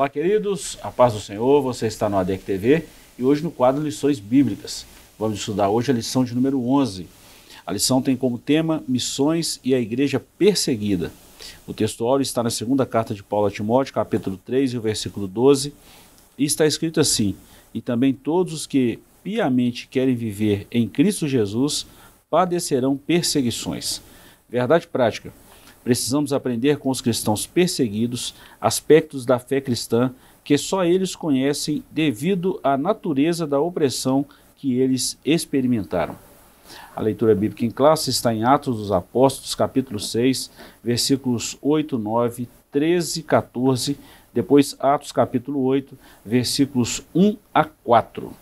Olá, queridos, a paz do Senhor, você está no ADEC TV e hoje no quadro Lições Bíblicas. Vamos estudar hoje a lição de número 11. A lição tem como tema Missões e a Igreja Perseguida. O texto está na segunda carta de Paulo a Timóteo, capítulo 3, e o versículo 12, e está escrito assim: E também todos os que piamente querem viver em Cristo Jesus padecerão perseguições. Verdade prática. Precisamos aprender com os cristãos perseguidos aspectos da fé cristã que só eles conhecem devido à natureza da opressão que eles experimentaram. A leitura bíblica em classe está em Atos dos Apóstolos, capítulo 6, versículos 8, 9, 13, 14, depois Atos capítulo 8, versículos 1 a 4.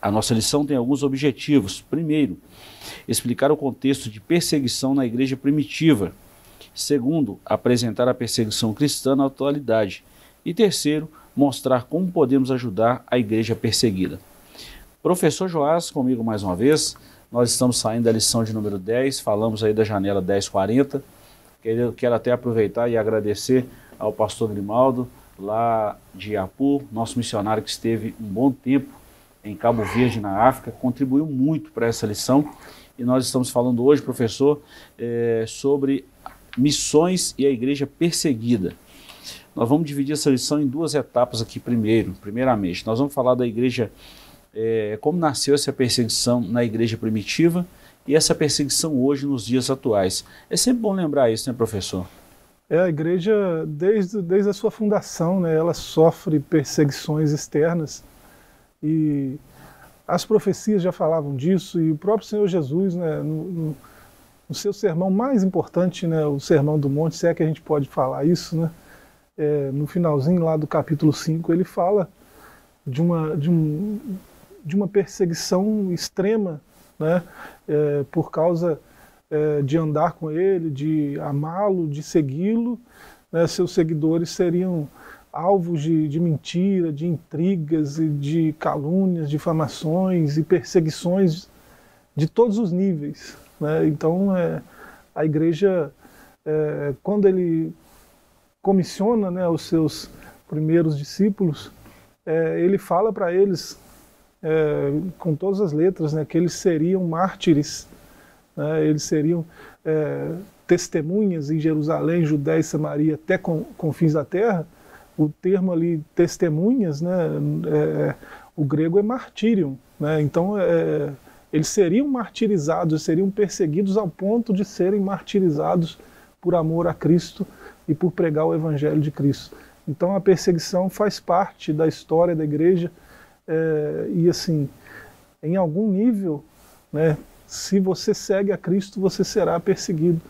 A nossa lição tem alguns objetivos. Primeiro, explicar o contexto de perseguição na igreja primitiva Segundo, apresentar a perseguição cristã na atualidade. E terceiro, mostrar como podemos ajudar a igreja perseguida. Professor Joás, comigo mais uma vez. Nós estamos saindo da lição de número 10, falamos aí da janela 1040. Quero, quero até aproveitar e agradecer ao pastor Grimaldo, lá de Iapu, nosso missionário que esteve um bom tempo em Cabo Verde, na África, contribuiu muito para essa lição. E nós estamos falando hoje, professor, é, sobre missões e a igreja perseguida. Nós vamos dividir essa lição em duas etapas aqui primeiro. Primeiramente, nós vamos falar da igreja, é, como nasceu essa perseguição na igreja primitiva e essa perseguição hoje nos dias atuais. É sempre bom lembrar isso, né, professor? É, a igreja, desde, desde a sua fundação, né, ela sofre perseguições externas e as profecias já falavam disso e o próprio Senhor Jesus, né, no, no o seu sermão mais importante, né, o Sermão do Monte, se é que a gente pode falar isso, né, é, no finalzinho lá do capítulo 5, ele fala de uma, de um, de uma perseguição extrema né, é, por causa é, de andar com ele, de amá-lo, de segui-lo. Né, seus seguidores seriam alvos de, de mentira, de intrigas e de calúnias, difamações e perseguições de todos os níveis. Né? Então, é, a igreja, é, quando ele comissiona né, os seus primeiros discípulos, é, ele fala para eles, é, com todas as letras, né, que eles seriam mártires, né, eles seriam é, testemunhas em Jerusalém, Judéia e Samaria até com, confins da terra. O termo ali, testemunhas, né, é, o grego é martírio. Né, então, é, eles seriam martirizados, seriam perseguidos ao ponto de serem martirizados por amor a Cristo e por pregar o Evangelho de Cristo. Então a perseguição faz parte da história da igreja é, e assim, em algum nível, né, se você segue a Cristo, você será perseguido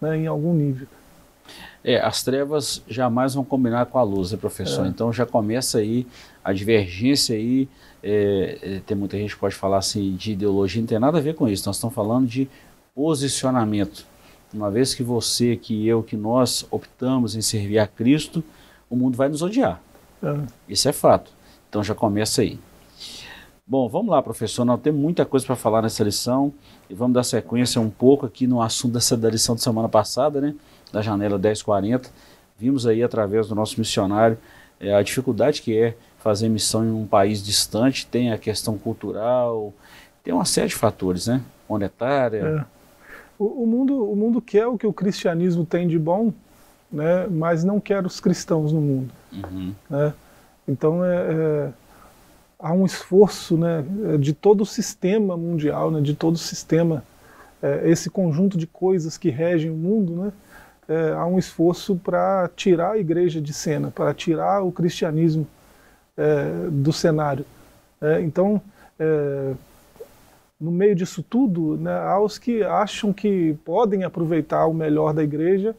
né, em algum nível. É, as trevas jamais vão combinar com a luz, né, professor? É. Então já começa aí a divergência aí é, é, tem muita gente que pode falar assim de ideologia, não tem nada a ver com isso. Nós estamos falando de posicionamento. Uma vez que você, que eu, que nós optamos em servir a Cristo, o mundo vai nos odiar. É. Isso é fato. Então já começa aí. Bom, vamos lá, professor. Nós temos muita coisa para falar nessa lição e vamos dar sequência um pouco aqui no assunto dessa da lição de semana passada, né? Da janela 1040. Vimos aí através do nosso missionário é, a dificuldade que é fazer missão em um país distante, tem a questão cultural, tem uma série de fatores, né? Monetária. É. O, o, mundo, o mundo quer o que o cristianismo tem de bom, né? mas não quer os cristãos no mundo. Uhum. Né? Então é, é, há um esforço né, de todo o sistema mundial, né, de todo o sistema, é, esse conjunto de coisas que regem o mundo, né, é, há um esforço para tirar a igreja de cena, para tirar o cristianismo é, do cenário. É, então, é, no meio disso tudo, né, há os que acham que podem aproveitar o melhor da igreja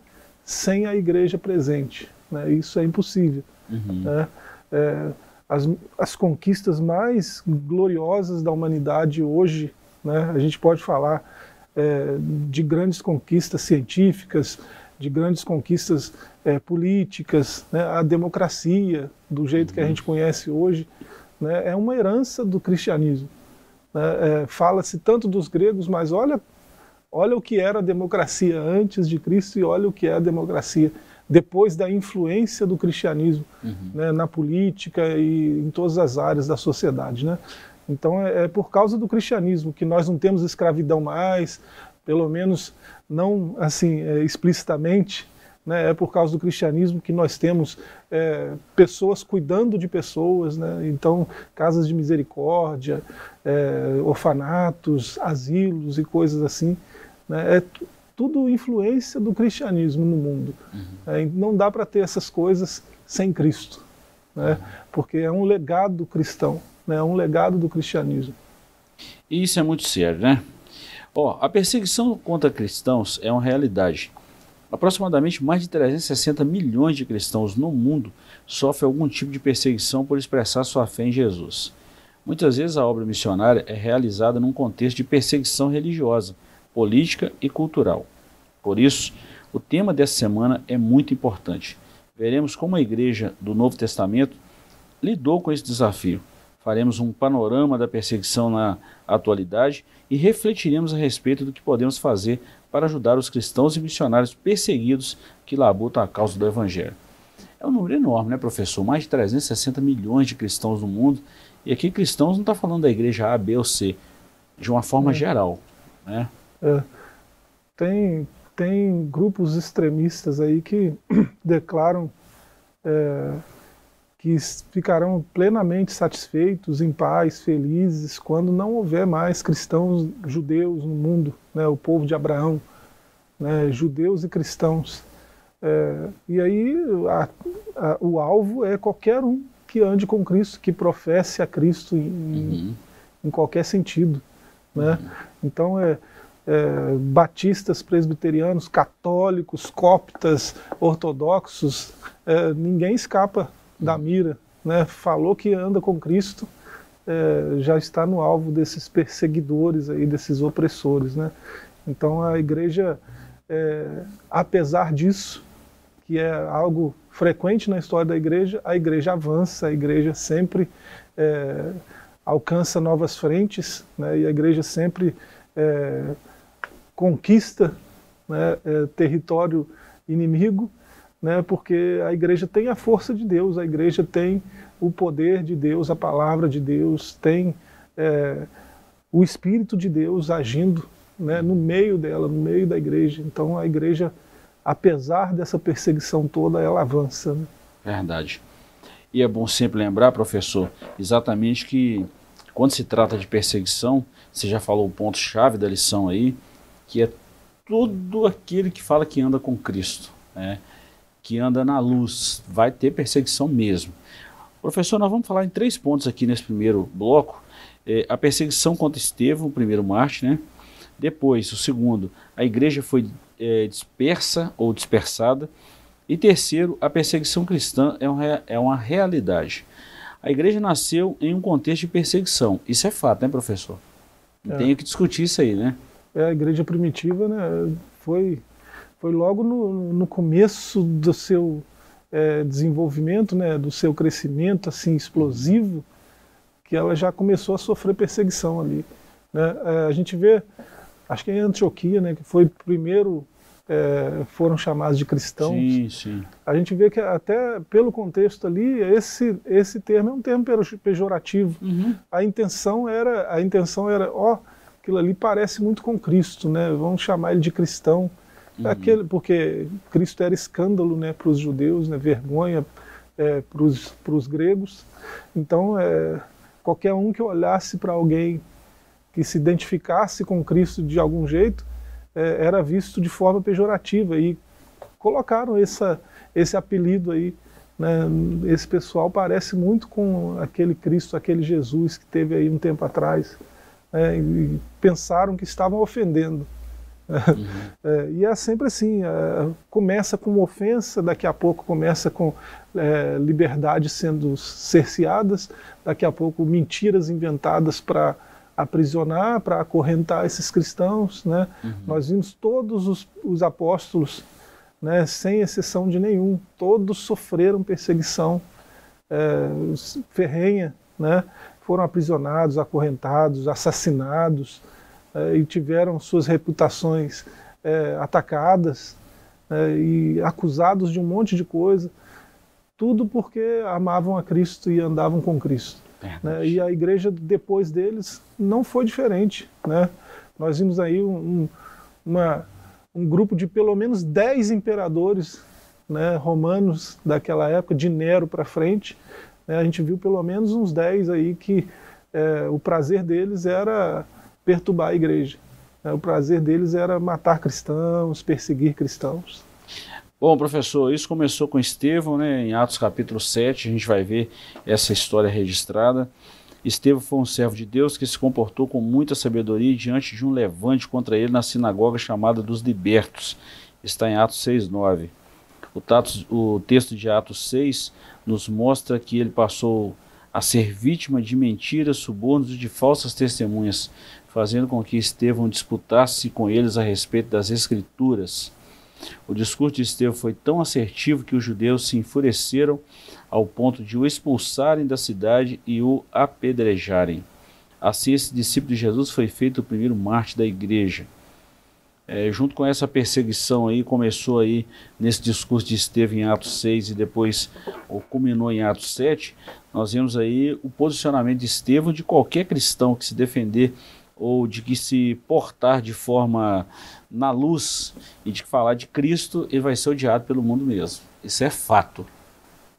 sem a igreja presente. Né, isso é impossível. Uhum. Né, é, as, as conquistas mais gloriosas da humanidade hoje, né, a gente pode falar é, de grandes conquistas científicas, de grandes conquistas é, políticas, né, a democracia, do jeito uhum. que a uhum. gente conhece hoje, né, é uma herança do cristianismo. Né, é, Fala-se tanto dos gregos, mas olha, olha o que era a democracia antes de Cristo e olha o que é a democracia depois da influência do cristianismo uhum. né, na política e em todas as áreas da sociedade. Né? Então é, é, por causa do cristianismo que nós não temos escravidão mais, pelo menos não assim é, explicitamente, né, é por causa do cristianismo que nós temos é, pessoas cuidando de pessoas, né, então casas de misericórdia, é, orfanatos, asilos e coisas assim. Né, é tudo influência do cristianismo no mundo. Uhum. É, não dá para ter essas coisas sem Cristo, né, uhum. porque é um legado cristão, né, é um legado do cristianismo. E isso é muito sério, né? Ó, a perseguição contra cristãos é uma realidade. Aproximadamente mais de 360 milhões de cristãos no mundo sofrem algum tipo de perseguição por expressar sua fé em Jesus. Muitas vezes a obra missionária é realizada num contexto de perseguição religiosa, política e cultural. Por isso, o tema dessa semana é muito importante. Veremos como a igreja do Novo Testamento lidou com esse desafio. Faremos um panorama da perseguição na atualidade e refletiremos a respeito do que podemos fazer para ajudar os cristãos e missionários perseguidos que labutam a causa do Evangelho. É um número enorme, né, professor? Mais de 360 milhões de cristãos no mundo. E aqui cristãos não está falando da igreja A, B ou C, de uma forma é. geral. Né? É. Tem, tem grupos extremistas aí que declaram é, que ficarão plenamente satisfeitos, em paz, felizes, quando não houver mais cristãos judeus no mundo, né, o povo de Abraão, né, judeus e cristãos. É, e aí a, a, o alvo é qualquer um que ande com Cristo, que professe a Cristo em, uhum. em qualquer sentido. Né? Uhum. Então é, é, batistas, presbiterianos, católicos, coptas, ortodoxos, é, ninguém escapa da mira, né, falou que anda com Cristo, é, já está no alvo desses perseguidores aí, desses opressores, né? Então a igreja, é, apesar disso, que é algo frequente na história da igreja, a igreja avança, a igreja sempre é, alcança novas frentes, né? E a igreja sempre é, conquista né, é, território inimigo né, porque a igreja tem a força de Deus, a igreja tem o poder de Deus, a palavra de Deus, tem é, o Espírito de Deus agindo né, no meio dela, no meio da igreja. Então a igreja, apesar dessa perseguição toda, ela avança. Né? Verdade. E é bom sempre lembrar, professor, exatamente que quando se trata de perseguição, você já falou o ponto-chave da lição aí, que é todo aquele que fala que anda com Cristo. Né? Que anda na luz, vai ter perseguição mesmo. Professor, nós vamos falar em três pontos aqui nesse primeiro bloco. É, a perseguição contra Estevão, o primeiro Marte, né? Depois, o segundo, a igreja foi é, dispersa ou dispersada. E terceiro, a perseguição cristã é, um, é uma realidade. A igreja nasceu em um contexto de perseguição. Isso é fato, né, professor? É. Tenho que discutir isso aí, né? É, a igreja primitiva né, foi foi logo no, no começo do seu é, desenvolvimento, né, do seu crescimento assim explosivo, que ela já começou a sofrer perseguição ali. Né? É, a gente vê, acho que em Antioquia, né, que foi primeiro é, foram chamados de cristãos. Sim, sim. A gente vê que até pelo contexto ali, esse, esse termo é um termo pejorativo. Uhum. A intenção era, a intenção era, ó, aquilo ali parece muito com Cristo, né? Vamos chamar ele de cristão. Uhum. Aquele, porque Cristo era escândalo né, para os judeus, né, vergonha é, para os gregos. Então, é, qualquer um que olhasse para alguém que se identificasse com Cristo de algum jeito é, era visto de forma pejorativa e colocaram essa, esse apelido aí. Né, esse pessoal parece muito com aquele Cristo, aquele Jesus que teve aí um tempo atrás. Né, e pensaram que estavam ofendendo. Uhum. É, e é sempre assim, é, começa com ofensa, daqui a pouco começa com é, liberdade sendo cerceadas, daqui a pouco mentiras inventadas para aprisionar, para acorrentar esses cristãos. Né? Uhum. Nós vimos todos os, os apóstolos, né, sem exceção de nenhum, todos sofreram perseguição é, ferrenha, né? foram aprisionados, acorrentados, assassinados, e tiveram suas reputações é, atacadas. né, e acusados de um monte de coisa, tudo porque amavam a Cristo e andavam com Cristo. Né? E a igreja depois deles não foi diferente. Né? Nós vimos aí um, uma, um grupo de pelo menos 10 imperadores né, romanos daquela época, de Nero para frente. Né? A gente viu pelo menos uns 10 aí que é, o prazer deles era perturbar a igreja. Né? O prazer deles era matar cristãos, perseguir cristãos. Bom, professor, isso começou com Estevão, né? Em Atos capítulo 7, a gente vai ver essa história registrada. Estevão foi um servo de Deus que se comportou com muita sabedoria diante de um levante contra ele na sinagoga chamada dos Libertos. Está em Atos 6:9. O, o texto de Atos 6 nos mostra que ele passou a ser vítima de mentiras, subornos e de falsas testemunhas, fazendo com que Estevão disputasse com eles a respeito das Escrituras. O discurso de Estevão foi tão assertivo que os judeus se enfureceram ao ponto de o expulsarem da cidade e o apedrejarem. Assim, esse discípulo de Jesus foi feito o primeiro mártir da igreja. É, junto com essa perseguição aí, começou aí nesse discurso de Estevão em Atos 6 e depois culminou em Atos 7, nós vemos aí o posicionamento de Estevão de qualquer cristão que se defender ou de que se portar de forma na luz e de falar de Cristo, ele vai ser odiado pelo mundo mesmo. Isso é fato.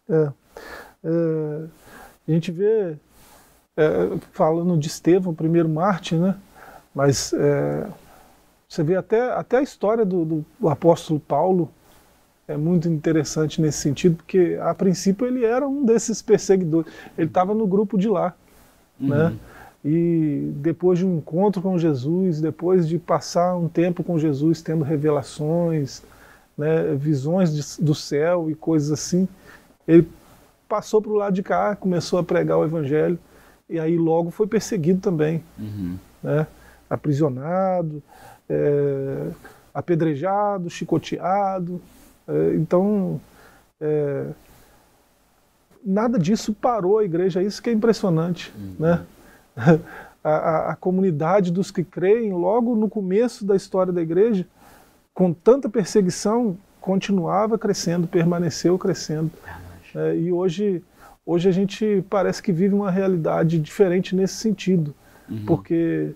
É, é, a gente vê, é, falando de Estevão, primeiro Marte, né? mas é, você vê até, até a história do, do apóstolo Paulo, é muito interessante nesse sentido, porque a princípio ele era um desses perseguidores, ele estava no grupo de lá, né? uhum. né? E depois de um encontro com Jesus, depois de passar um tempo com Jesus, tendo revelações, né, visões de, do céu e coisas assim, ele passou para o lado de cá, começou a pregar o evangelho e aí logo foi perseguido também, uhum. né, aprisionado, é, apedrejado, chicoteado. É, então, é, nada disso parou a igreja, isso que é impressionante, uhum. né? a, a, a, comunidade dos que creem, logo no começo da história da igreja, com tanta perseguição, continuava crescendo, permaneceu crescendo. É, e hoje, hoje a gente parece que vive uma realidade diferente nesse sentido, uhum. porque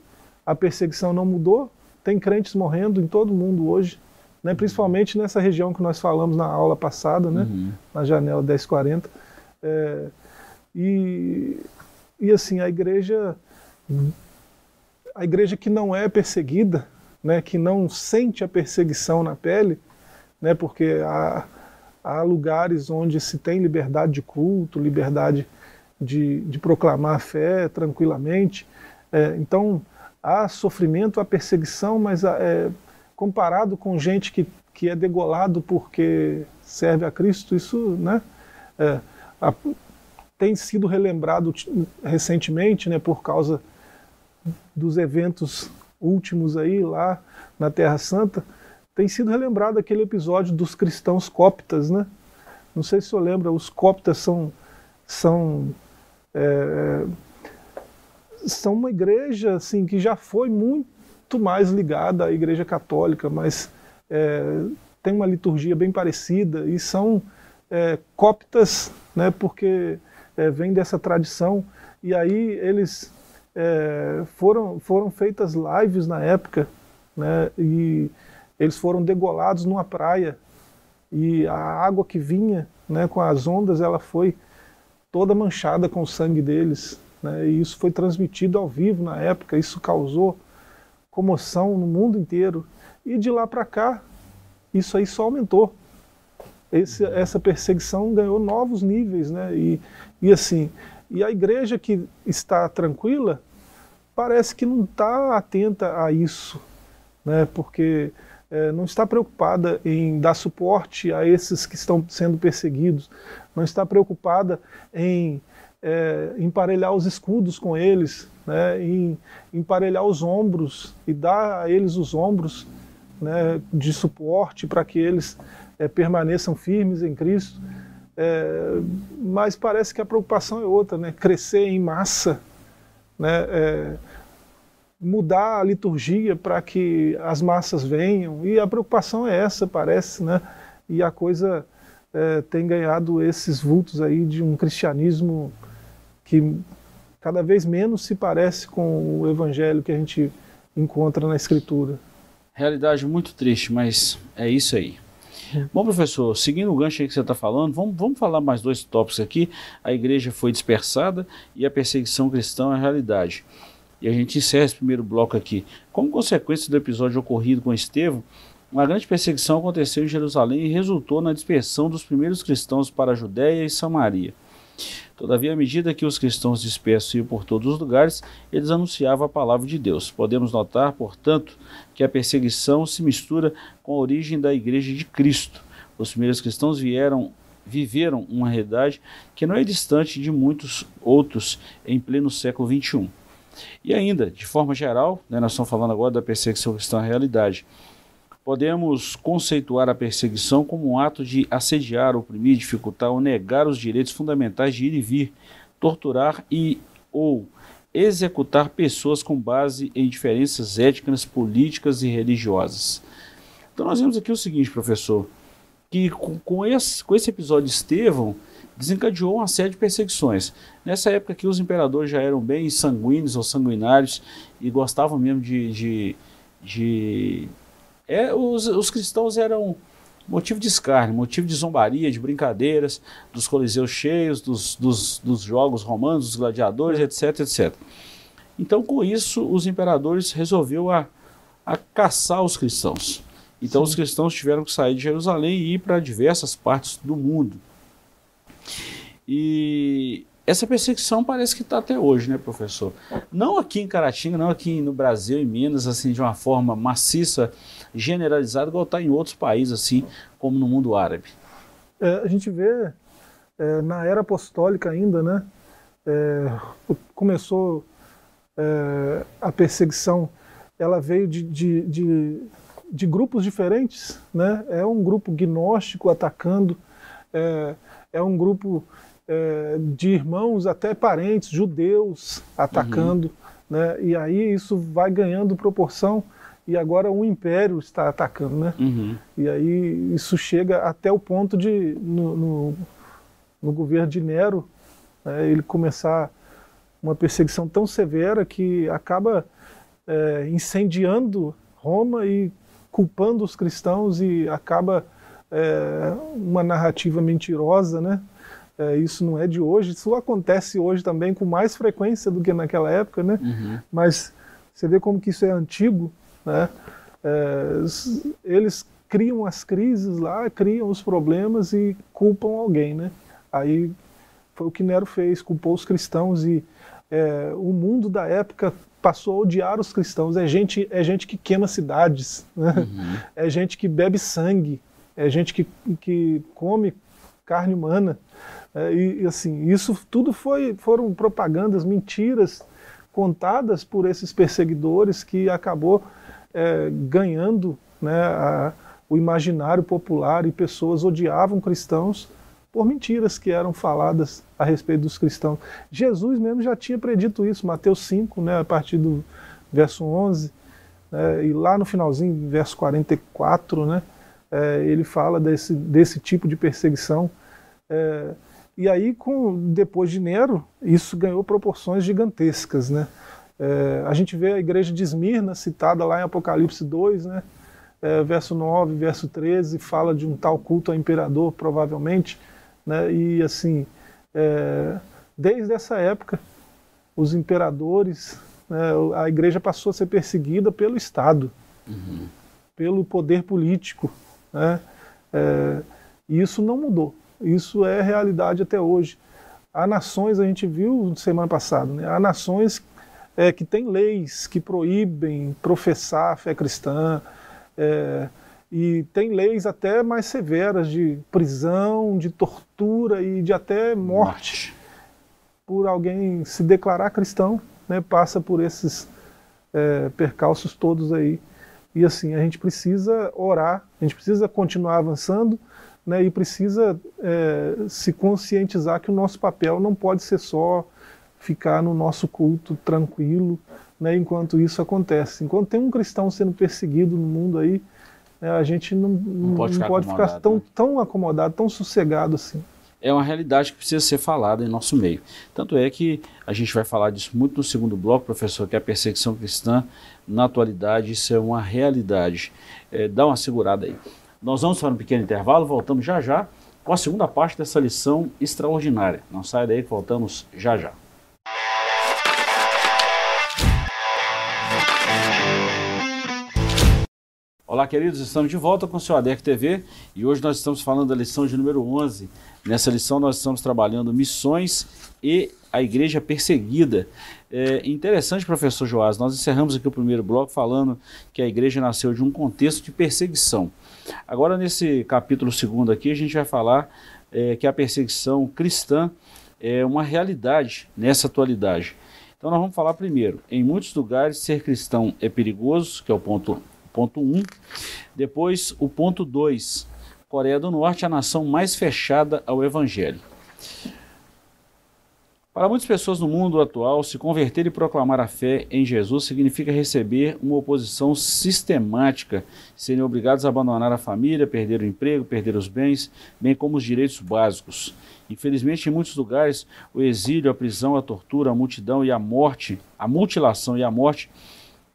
a perseguição não mudou, tem crentes morrendo em todo mundo hoje, né, principalmente nessa região que nós falamos na aula passada, né, uhum. na janela 1040. É, e e assim, a igreja a igreja que não é perseguida, né, que não sente a perseguição na pele, né, porque há, há lugares onde se tem liberdade de culto, liberdade de, de proclamar a fé tranquilamente. É, então, há sofrimento, há perseguição, mas é, comparado com gente que, que é degolado porque serve a Cristo, isso né, é, a, tem sido relembrado recentemente, né, por causa dos eventos últimos aí lá na Terra Santa, tem sido relembrado aquele episódio dos cristãos coptas, né? Não sei se você lembra, os coptas são são é, são uma igreja assim que já foi muito mais ligada à Igreja Católica, mas é, tem uma liturgia bem parecida e são é, né? Porque é, vem dessa tradição. E aí eles é, foram, foram feitas lives na época, né, e eles foram degolados numa praia. E a água que vinha né, com as ondas, ela foi toda manchada com o sangue deles. Né, e isso foi transmitido ao vivo na época, isso causou comoção no mundo inteiro. E de lá para cá, isso aí só aumentou. Esse, essa perseguição ganhou novos níveis, né? E, e assim, e a igreja que está tranquila parece que não está atenta a isso, né? porque é, não está preocupada em dar suporte a esses que estão sendo perseguidos, não está preocupada em é, emparelhar os escudos com eles, né? em emparelhar os ombros e dar a eles os ombros né, de suporte para que eles é, permaneçam firmes em Cristo. É, mas parece que a preocupação é outra, né? Crescer em massa, né? É, mudar a liturgia para que as massas venham. E a preocupação é essa, parece, né? E a coisa é, tem ganhado esses vultos aí de um cristianismo que cada vez menos se parece com o evangelho que a gente encontra na Escritura. Realidade muito triste, mas é isso aí. Bom, professor, seguindo o gancho aí que você está falando, vamos, vamos falar mais dois tópicos aqui. A igreja foi dispersada e a perseguição cristã é a realidade. E a gente encerra esse primeiro bloco aqui. Como consequência do episódio ocorrido com Estevão, uma grande perseguição aconteceu em Jerusalém e resultou na dispersão dos primeiros cristãos para a Judéia e Samaria. Todavia, à medida que os cristãos dispersos iam por todos os lugares, eles anunciavam a palavra de Deus. Podemos notar, portanto, que a perseguição se mistura com a origem da igreja de Cristo. Os primeiros cristãos vieram viveram uma realidade que não é distante de muitos outros em pleno século XXI. E ainda, de forma geral, né, nós estamos falando agora da perseguição cristã à realidade. Podemos conceituar a perseguição como um ato de assediar, oprimir, dificultar ou negar os direitos fundamentais de ir e vir, torturar e ou executar pessoas com base em diferenças étnicas, políticas e religiosas. Então nós vemos aqui o seguinte, professor, que com, com, esse, com esse episódio de Estevão, desencadeou uma série de perseguições. Nessa época que os imperadores já eram bem sanguíneos ou sanguinários e gostavam mesmo de, de, de é, os, os cristãos eram motivo de escárnio, motivo de zombaria, de brincadeiras, dos coliseus cheios, dos, dos, dos jogos romanos, dos gladiadores, etc, etc. Então, com isso, os imperadores resolveram a, a caçar os cristãos. Então, Sim. os cristãos tiveram que sair de Jerusalém e ir para diversas partes do mundo. E essa perseguição parece que está até hoje, né, professor? Não aqui em Caratinga, não aqui no Brasil e Minas, assim, de uma forma maciça, generalizada, igual está em outros países, assim, como no mundo árabe. É, a gente vê é, na era apostólica ainda, né? É, começou é, a perseguição, ela veio de, de, de, de, grupos diferentes, né? É um grupo gnóstico atacando, é, é um grupo é, de irmãos, até parentes, judeus, atacando. Uhum. Né? E aí isso vai ganhando proporção e agora um império está atacando, né? Uhum. E aí isso chega até o ponto de, no, no, no governo de Nero, né, ele começar uma perseguição tão severa que acaba é, incendiando Roma e culpando os cristãos e acaba é, uma narrativa mentirosa, né? É, isso não é de hoje, isso acontece hoje também com mais frequência do que naquela época, né? Uhum. Mas você vê como que isso é antigo, né? É, eles criam as crises lá, criam os problemas e culpam alguém, né? Aí foi o que Nero fez, culpou os cristãos e é, o mundo da época passou a odiar os cristãos. É gente, é gente que queima cidades, né? uhum. é gente que bebe sangue, é gente que, que come carne humana. É, e, assim, isso tudo foi, foram propagandas, mentiras contadas por esses perseguidores que acabou é, ganhando né, a, o imaginário popular e pessoas odiavam cristãos por mentiras que eram faladas a respeito dos cristãos. Jesus mesmo já tinha predito isso, Mateus 5, né, a partir do verso 11, né, e lá no finalzinho, verso 44, né, é, ele fala desse, desse tipo de perseguição. É, e aí, com, depois de Nero, isso ganhou proporções gigantescas. Né? É, a gente vê a igreja de Esmirna, citada lá em Apocalipse 2, né? É, verso 9, verso 13, fala de um tal culto ao imperador, provavelmente. Né? E assim, é, desde essa época, os imperadores, né, a igreja passou a ser perseguida pelo Estado, uhum. pelo poder político. Né? É, e isso não mudou. Isso é realidade até hoje. Há nações, a gente viu semana passada, né? há nações é, que têm leis que proíbem professar a fé cristã, é, e tem leis até mais severas de prisão, de tortura e de até morte por alguém se declarar cristão, né, passa por esses é, percalços todos aí. E assim, a gente precisa orar, a gente precisa continuar avançando, né, e precisa é, se conscientizar que o nosso papel não pode ser só ficar no nosso culto tranquilo, né, enquanto isso acontece. Enquanto tem um cristão sendo perseguido no mundo aí, né, a gente não, não pode, ficar, pode ficar, tão, né? tão acomodado, tão sossegado assim. É uma realidade que precisa ser falada em nosso meio. Tanto é que a gente vai falar disso muito no segundo bloco, professor, que é a perseguição cristã, na atualidade, isso é uma realidade. É, dá uma segurada aí. Nós vamos para um pequeno intervalo, voltamos já já com a segunda parte dessa lição extraordinária. Não saia daí que voltamos já já. Olá, queridos, estamos de volta com o seu ADEC TV e hoje nós estamos falando da lição de número 11. Nessa lição nós estamos trabalhando missões e a igreja perseguida. É interessante, professor Joás, nós encerramos aqui o primeiro bloco falando que a igreja nasceu de um contexto de perseguição. Agora, nesse capítulo segundo aqui, a gente vai falar é, que a perseguição cristã é uma realidade nessa atualidade. Então, nós vamos falar primeiro, em muitos lugares ser cristão é perigoso, que é o ponto ponto 1. Um. Depois, o ponto 2. Coreia do Norte, a nação mais fechada ao Evangelho. Para muitas pessoas no mundo atual, se converter e proclamar a fé em Jesus significa receber uma oposição sistemática, serem obrigados a abandonar a família, perder o emprego, perder os bens, bem como os direitos básicos. Infelizmente, em muitos lugares, o exílio, a prisão, a tortura, a multidão e a morte, a mutilação e a morte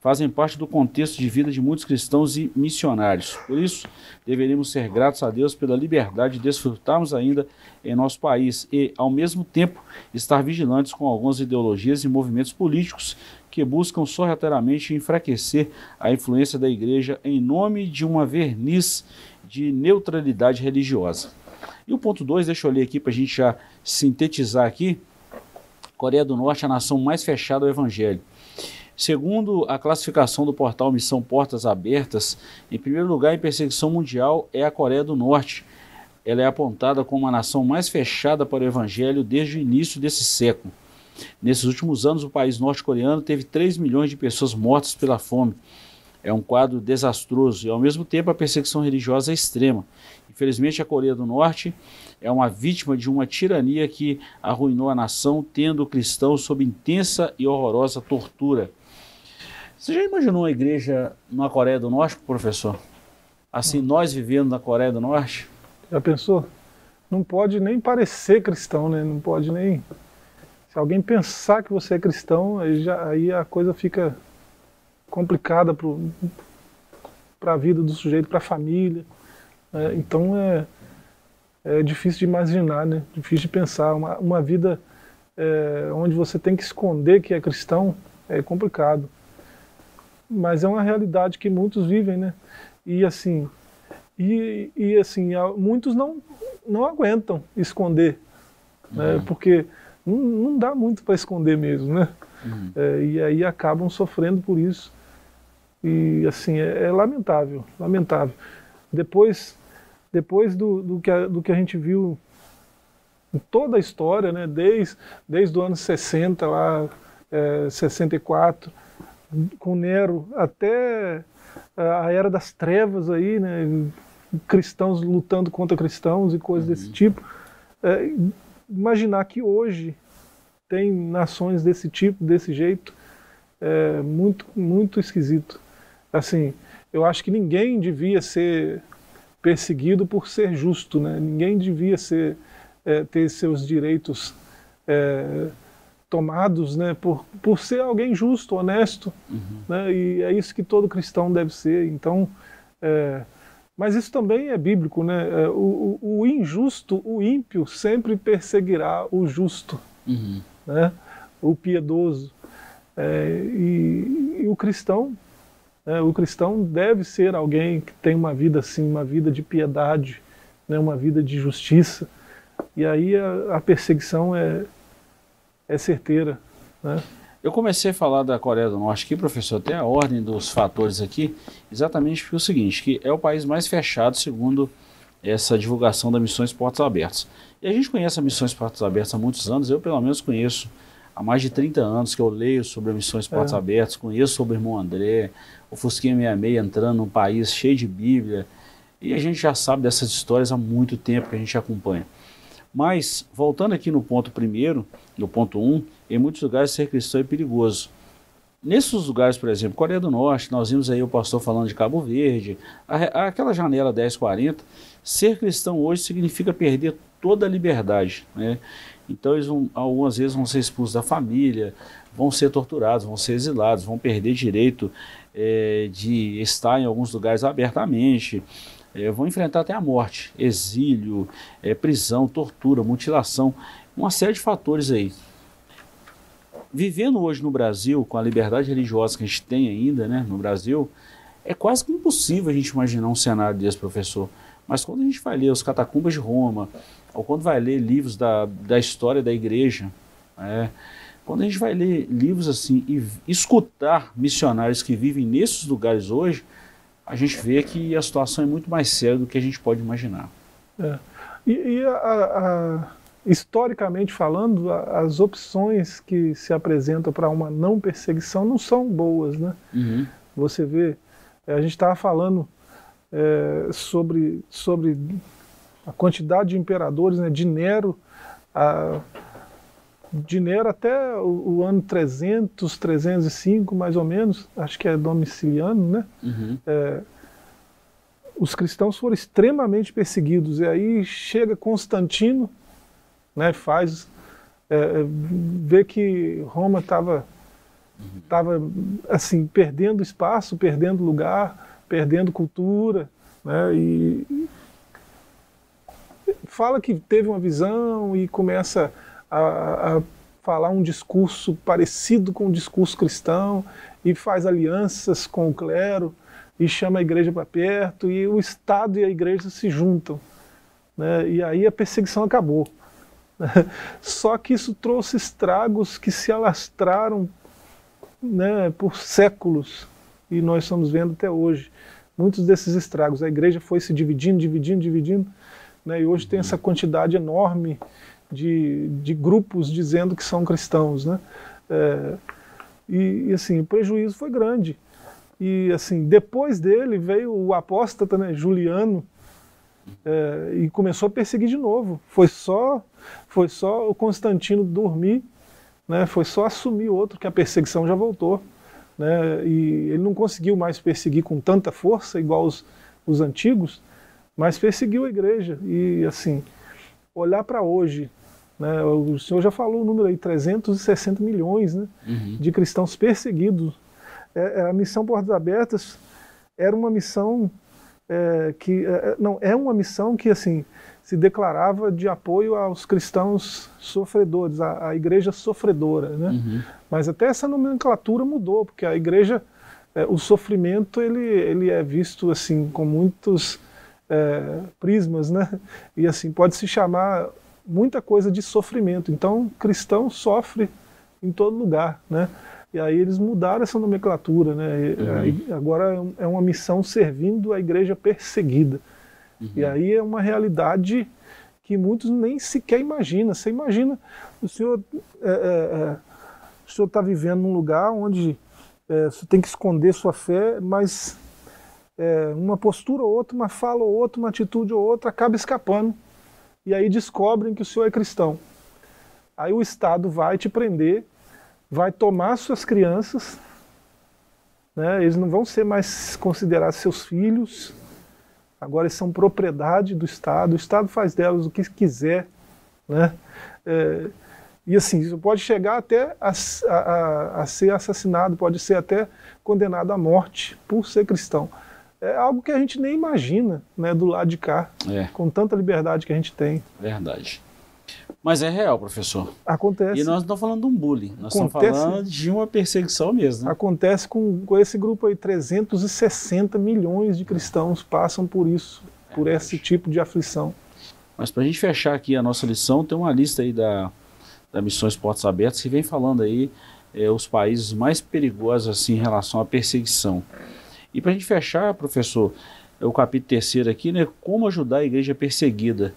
fazem parte do contexto de vida de muitos cristãos e missionários. Por isso, deveríamos ser gratos a Deus pela liberdade de desfrutarmos ainda em nosso país e, ao mesmo tempo, estar vigilantes com algumas ideologias e movimentos políticos que buscam sorrateiramente enfraquecer a influência da igreja em nome de uma verniz de neutralidade religiosa. E o ponto 2, deixa eu ler aqui para a gente já sintetizar aqui. Coreia do Norte, a nação mais fechada ao evangelho. Segundo a classificação do portal Missão Portas Abertas, em primeiro lugar em perseguição mundial é a Coreia do Norte. Ela é apontada como a nação mais fechada para o evangelho desde o início desse século. Nesses últimos anos, o país norte-coreano teve 3 milhões de pessoas mortas pela fome. É um quadro desastroso e, ao mesmo tempo, a perseguição religiosa é extrema. Infelizmente, a Coreia do Norte é uma vítima de uma tirania que arruinou a nação, tendo cristãos sob intensa e horrorosa tortura. Você já imaginou uma igreja na Coreia do Norte, professor? Assim, nós vivendo na Coreia do Norte? Já pensou? Não pode nem parecer cristão, né? Não pode nem. Se alguém pensar que você é cristão, aí, já, aí a coisa fica complicada para a vida do sujeito, para a família. Né? Então é, é difícil de imaginar, né? Difícil de pensar. Uma, uma vida é, onde você tem que esconder que é cristão é complicado mas é uma realidade que muitos vivem, né? E assim, e, e assim, muitos não, não aguentam esconder, uhum. né? Porque não, não, dá muito para esconder mesmo, né? Uhum. É, e aí acabam sofrendo por isso. E assim, é, é lamentável, lamentável. Depois, depois do, do, que a, do que a gente viu em toda a história, né? Desde, desde o ano 60, lá, é, 64, com Nero até a era das trevas aí, né? cristãos lutando contra cristãos e coisas uhum. desse tipo. É, imaginar que hoje tem nações desse tipo, desse jeito, é muito, muito esquisito. Assim, eu acho que ninguém devia ser perseguido por ser justo, né? Ninguém devia ser é, ter seus direitos é, tomados né, por, por ser alguém justo, honesto, uhum. né, e é isso que todo cristão deve ser. Então, é, mas isso também é bíblico, né? É, o, o, injusto, o ímpio, sempre perseguirá o justo, uhum. né? o piedoso. É, e, e, o cristão, é, o cristão deve ser alguém que tem uma vida assim, uma vida de piedade, né? uma vida de justiça. E aí a, a perseguição é, é certeira. Né? Eu comecei a falar da Coreia do Norte aqui, professor, até a ordem dos fatores aqui, exatamente porque é o seguinte, que é o país mais fechado segundo essa divulgação da Missões Portas Abertas. E a gente conhece a Missões Portas Abertas há muitos anos, eu pelo menos conheço há mais de 30 anos que eu leio sobre Missões Portas é. Abertas, conheço sobre o irmão André, o Fusquinha 66 entrando num país cheio de Bíblia, e a gente já sabe dessas histórias há muito tempo que a gente acompanha. Mas, voltando aqui no ponto primeiro, no ponto 1, um, em muitos lugares ser cristão é perigoso. Nesses lugares, por exemplo, Coreia do Norte, nós vimos aí o pastor falando de Cabo Verde, a, aquela janela 1040, ser cristão hoje significa perder toda a liberdade. Né? Então, eles vão, algumas vezes vão ser expulsos da família, vão ser torturados, vão ser exilados, vão perder direito é, de estar em alguns lugares abertamente, é, vão enfrentar até a morte, exílio, é, prisão, tortura, mutilação, uma série de fatores aí. Vivendo hoje no Brasil, com a liberdade religiosa que a gente tem ainda né, no Brasil, é quase que impossível a gente imaginar um cenário desse, professor. Mas quando a gente vai ler os catacumbas de Roma, ou quando vai ler livros da, da história da igreja, é, quando a gente vai ler livros assim e escutar missionários que vivem nesses lugares hoje, a gente vê que a situação é muito mais séria do que a gente pode imaginar. É. E, e a, a, historicamente falando, a, as opções que se apresentam para uma não perseguição não são boas, né? Uhum. Você vê, é, a gente estava falando é, sobre, sobre a quantidade de imperadores, né, de Nero, a, de Nero até o, o, ano 300, 305 mais ou menos, acho que é domiciliano, né? Uhum. É, os cristãos foram extremamente perseguidos, e aí chega Constantino, né, faz, é, é vê que Roma estava estava assim perdendo espaço, perdendo lugar, perdendo cultura, né? E fala que teve uma visão e começa a, a falar um discurso parecido com o discurso cristão e faz alianças com o clero e chama a igreja para perto e o Estado e a igreja se juntam. Né? E aí a perseguição acabou. Só que isso trouxe estragos que se alastraram né, por séculos e nós estamos vendo até hoje muitos desses estragos. A igreja foi se dividindo, dividindo, dividindo, né, e hoje tem essa quantidade enorme de, de grupos dizendo que são cristãos. Né? É, e, e, assim, o prejuízo foi grande. E assim, depois dele veio o apóstata, né, Juliano, é, e começou a perseguir de novo. Foi só, foi só o Constantino dormir, né, foi só assumir outro que a perseguição já voltou né, e ele não conseguiu mais perseguir com tanta força, igual os, os antigos, mas perseguiu a igreja. E, assim, olhar para hoje, né, o senhor já falou o número aí, 360 milhões né, uhum. de cristãos perseguidos. É, é, a missão Portas Abertas era uma missão é, que. É, é não, é uma missão que, assim, se declarava de apoio aos cristãos sofredores, a igreja sofredora. Né? Uhum. Mas até essa nomenclatura mudou, porque a igreja, é, o sofrimento, ele, ele é visto assim com muitos é, prismas, né? e assim pode se chamar muita coisa de sofrimento. Então, cristão sofre em todo lugar. Né? E aí eles mudaram essa nomenclatura. Né? E, uhum. Agora é uma missão servindo a igreja perseguida. Uhum. E aí é uma realidade que muitos nem sequer imaginam. Você imagina, o senhor é, é, é o senhor está vivendo num lugar onde é, você tem que esconder sua fé, mas é, uma postura ou outra, uma fala ou outra, uma atitude ou outra acaba escapando. E aí descobrem que o senhor é cristão. Aí o Estado vai te prender, vai tomar suas crianças, né, eles não vão ser mais considerados seus filhos, agora são propriedade do Estado, o Estado faz delas o que quiser. Né? É, e assim, isso pode chegar até a, a, a, ser assassinado, pode ser até condenado à morte por ser cristão. É algo que a gente nem imagina né, do lado de cá, é. com tanta liberdade que a gente tem. Verdade. Mas é real, professor. Acontece. E nós não estamos falando de um bullying, nós Acontece, estamos falando de uma perseguição mesmo. Né? Acontece com, com esse grupo aí, 360 milhões de cristãos passam por isso, por esse tipo de aflição. Mas para a gente fechar aqui a nossa lição, tem uma lista aí da, da Missões Portas Abertas que vem falando aí é, os países mais perigosos assim, em relação à perseguição. E para a gente fechar, professor, é o capítulo terceiro aqui, né, como ajudar a igreja perseguida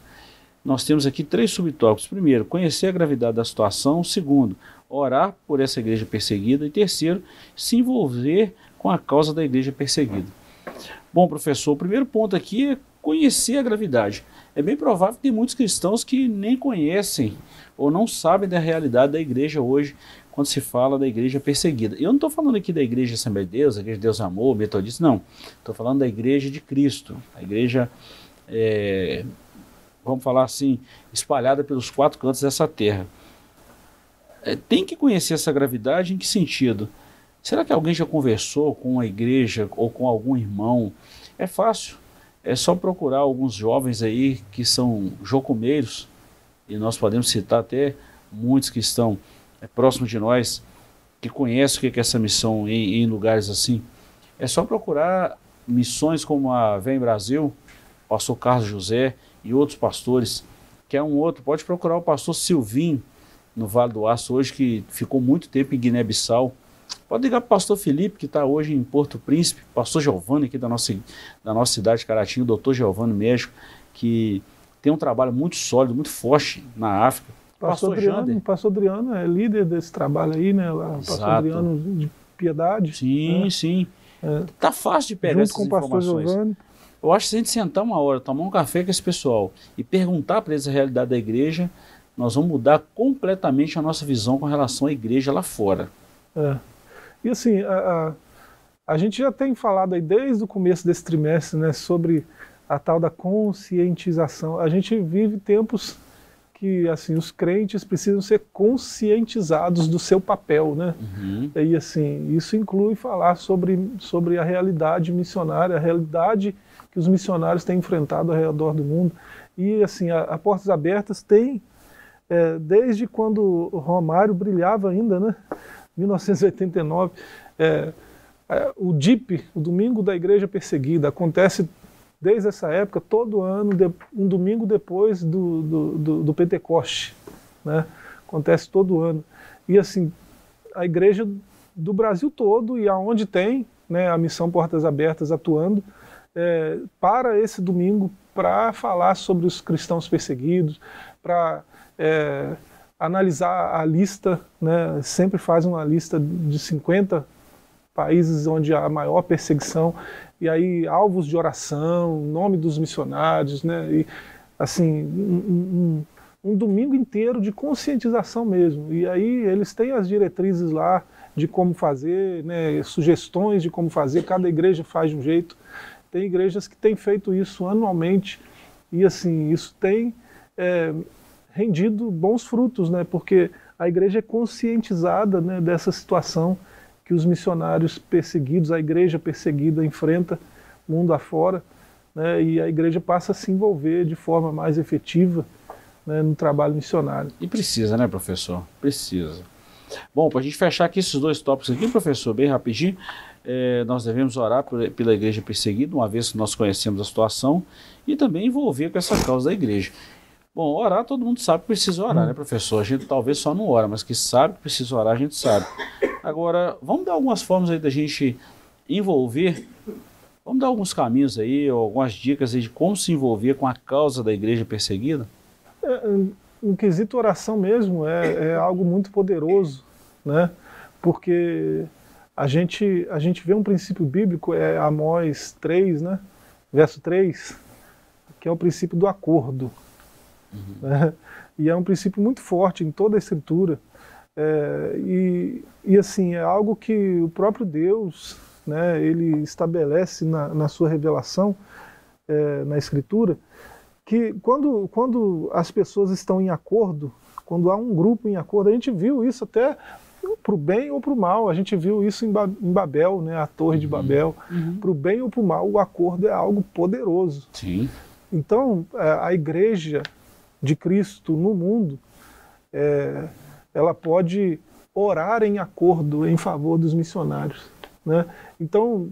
nós temos aqui três subtópicos. Primeiro, conhecer a gravidade da situação. Segundo, orar por essa igreja perseguida. E terceiro, se envolver com a causa da igreja perseguida. Bom, professor, o primeiro ponto aqui é conhecer a gravidade. É bem provável que tem muitos cristãos que nem conhecem ou não sabem da realidade da igreja hoje, quando se fala da igreja perseguida. Eu não estou falando aqui da igreja Assembleia de Deus, a igreja de Deus Amor, Metodista, não. Estou falando da igreja de Cristo, a igreja, é, vamos falar assim, espalhada pelos quatro cantos dessa terra. É, tem que conhecer essa gravidade em que sentido? Será que alguém já conversou com a igreja ou com algum irmão? É fácil. É só procurar alguns jovens aí que são jocumeiros, e nós podemos citar até muitos que estão é, próximos de nós, que conhecem o que é essa missão em, em lugares assim. É só procurar missões como a Vem Brasil, pastor Carlos José e outros pastores, que é um outro. Pode procurar o pastor Silvinho, no Vale do Aço, hoje, que ficou muito tempo em Guiné-Bissau. Pode ligar para o pastor Felipe, que está hoje em Porto Príncipe, pastor Giovanni, aqui da nossa, da nossa cidade de Caratinho, doutor Giovanni, médico, que tem um trabalho muito sólido, muito forte na África. Pastor, pastor Adriano, pastor Adriano é líder desse trabalho aí, né? Lá, pastor Adriano de Piedade. Sim, né? sim. É. Tá fácil de pegar Junto essas com o pastor Giovanni. Eu acho que se a gente sentar uma hora, tomar um café com esse pessoal e perguntar para eles a realidade da igreja, nós vamos mudar completamente a nossa visão com relação à igreja lá fora. É. E assim, a, a, a, gente já tem falado aí desde o começo desse trimestre né, sobre a tal da conscientização. A gente vive tempos que assim os crentes precisam ser conscientizados do seu papel, né? Uhum. E assim isso inclui falar sobre sobre a realidade missionária, a realidade que os missionários têm enfrentado ao redor do mundo. E assim a, a Portas Abertas tem é, desde quando o Romário brilhava ainda, né? 1989, é, é, o DIP, o Domingo da Igreja Perseguida, acontece desde essa época, todo ano, um domingo depois do, do, do, do Pentecoste. Né? Acontece todo ano. E assim, a igreja do Brasil todo e aonde tem né, a missão Portas Abertas atuando, é, para esse domingo para falar sobre os cristãos perseguidos, para é, analisar a lista, né, sempre faz uma lista de 50 países onde há maior perseguição, e aí alvos de oração, nome dos missionários, né, e assim, um, um, um domingo inteiro de conscientização mesmo. E aí eles têm as diretrizes lá de como fazer, né, sugestões de como fazer, cada igreja faz de um jeito. Tem igrejas que têm feito isso anualmente, e assim, isso tem é, rendido bons frutos, né? Porque a igreja é conscientizada né, dessa situação que os missionários perseguidos, a igreja perseguida enfrenta mundo afora, né? E a igreja passa a se envolver de forma mais efetiva né, no trabalho missionário. E precisa, né, professor? Precisa. Bom, para a gente fechar aqui esses dois tópicos aqui, professor, bem rapidinho, é, nós devemos orar por, pela igreja perseguida, uma vez que nós conhecemos a situação, e também envolver com essa causa da igreja. Bom, orar todo mundo sabe que precisa orar, né, professor? A gente talvez só não ora, mas que sabe que precisa orar, a gente sabe. Agora, vamos dar algumas formas aí da gente envolver, vamos dar alguns caminhos aí, algumas dicas aí de como se envolver com a causa da igreja perseguida? É, um quesito oração mesmo é, é algo muito poderoso, né? Porque a gente, a gente vê um princípio bíblico, é Amós 3, né? Verso 3, que é o princípio do acordo. Uhum. Né? E é um princípio muito forte em toda a escritura. É, e, e assim, é algo que o próprio Deus, né, ele estabelece na, na sua revelação, é, na escritura, que quando, quando as pessoas estão em acordo, quando há um grupo em acordo, a gente viu isso até para o bem ou para o mal. A gente viu isso em, Babel, né, a Torre de uhum. Babel. Uhum. Para o bem ou para o mal, o acordo é algo poderoso. Sim. Então, é, a igreja de Cristo no mundo, é, ela pode orar em acordo em favor dos missionários. Né? Então,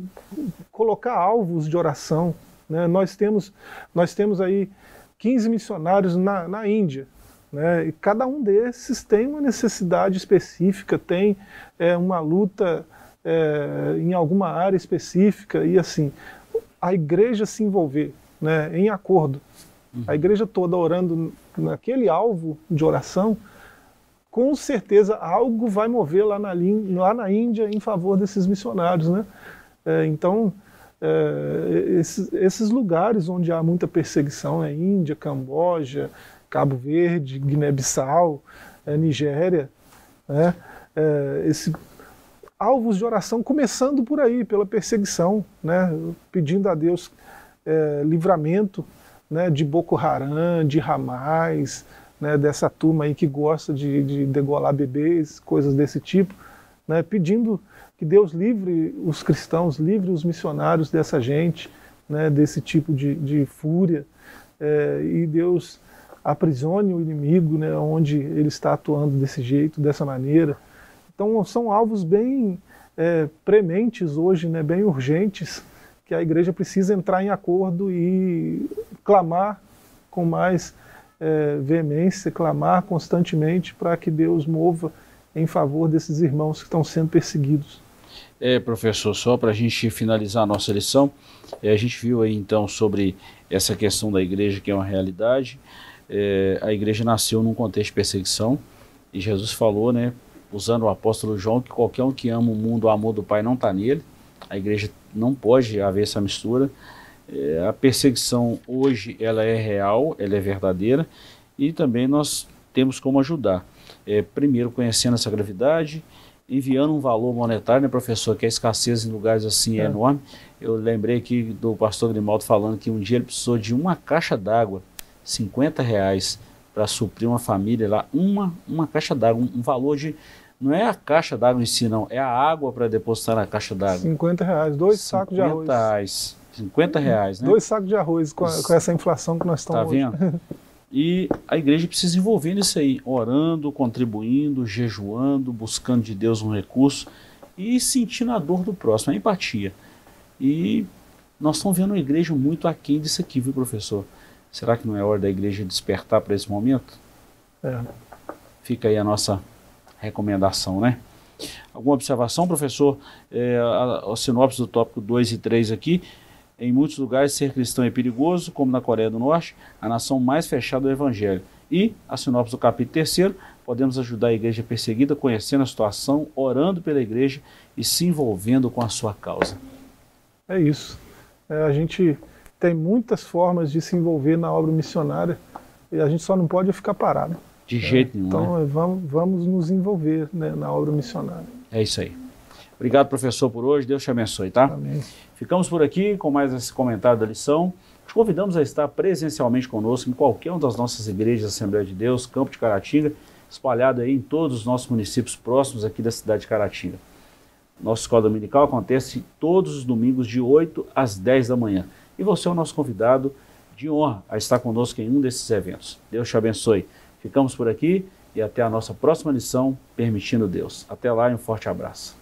colocar alvos de oração. Né? Nós, temos, nós temos aí 15 missionários na, na Índia. Né? E cada um desses tem uma necessidade específica, tem é, uma luta é, em alguma área específica, e assim, a igreja se envolver né, em acordo a igreja toda orando naquele alvo de oração, com certeza algo vai mover lá na, lá na Índia em favor desses missionários. Né? É, então, é, esses, esses, lugares onde há muita perseguição, é Índia, Camboja, Cabo Verde, Guiné-Bissau, é, Nigéria, né? É, esse, alvos de oração começando por aí, pela perseguição, né? pedindo a Deus é, livramento né? de Boko Haram, de Hamas, né? dessa turma aí que gosta de, de degolar bebês, coisas desse tipo, né? pedindo que Deus livre os cristãos, livre os missionários dessa gente, né, desse tipo de, de fúria, é, e Deus aprisione o inimigo, né, onde ele está atuando desse jeito, dessa maneira. Então são alvos bem é, prementes hoje, né, bem urgentes, que a igreja precisa entrar em acordo e clamar com mais é, veemência, clamar constantemente para que Deus mova em favor desses irmãos que estão sendo perseguidos. É, professor, só para a gente finalizar a nossa lição, é, a gente viu aí então sobre essa questão da igreja que é uma realidade. É, a igreja nasceu num contexto de perseguição e Jesus falou, né, usando o apóstolo João, que qualquer um que ama o mundo, o amor do Pai não está nele. A igreja não pode haver essa mistura. É, a perseguição hoje ela é real, ela é verdadeira e também nós temos como ajudar. É, primeiro conhecendo essa gravidade enviando um valor monetário, né, professor, que a escassez em lugares assim é, é enorme. Eu lembrei aqui do pastor Grimaldo falando que um dia ele precisou de uma caixa d'água, 50 reais, para suprir uma família lá. Uma, uma caixa d'água, um, um, valor de. Não é a caixa d'água em si, não, é a água para depositar na caixa d'água. 50 reais, dois sacos de arroz. Reais, 50 reais, né? Dois sacos de arroz com, a, com essa inflação que nós estamos Tá vendo? E a igreja precisa envolver nisso aí, orando, contribuindo, jejuando, buscando de Deus um recurso e sentindo a dor do próximo, a empatia. E nós estamos vendo uma igreja muito aquém disso aqui, viu, professor? Será que não é hora da igreja despertar para esse momento? É. Fica aí a nossa recomendação, né? Alguma observação, professor? É, a, a sinopse do tópico 2 e 3 aqui em muitos lugares, ser cristão é perigoso, como na Coreia do Norte, a nação mais fechada do Evangelho. E, a sinopse do capítulo 3, podemos ajudar a igreja perseguida conhecendo a situação, orando pela igreja e se envolvendo com a sua causa. É isso. É, a gente tem muitas formas de se envolver na obra missionária e a gente só não pode ficar parado. De é, jeito nenhum. Então, né? vamos, vamos nos envolver né, na obra missionária. É isso aí. Obrigado, professor, por hoje. Deus te abençoe, tá? Amém. Ficamos por aqui com mais esse comentário da lição. Te convidamos a estar presencialmente conosco em qualquer uma das nossas igrejas Assembleia de Deus, Campo de Caratinga, espalhado aí em todos os nossos municípios próximos aqui da cidade de Caratinga. Nossa escola dominical acontece todos os domingos de 8 às 10 da manhã. E você é o nosso convidado de honra a estar conosco em um desses eventos. Deus te abençoe. Ficamos por aqui e até a nossa próxima lição, permitindo Deus. Até lá e um forte abraço.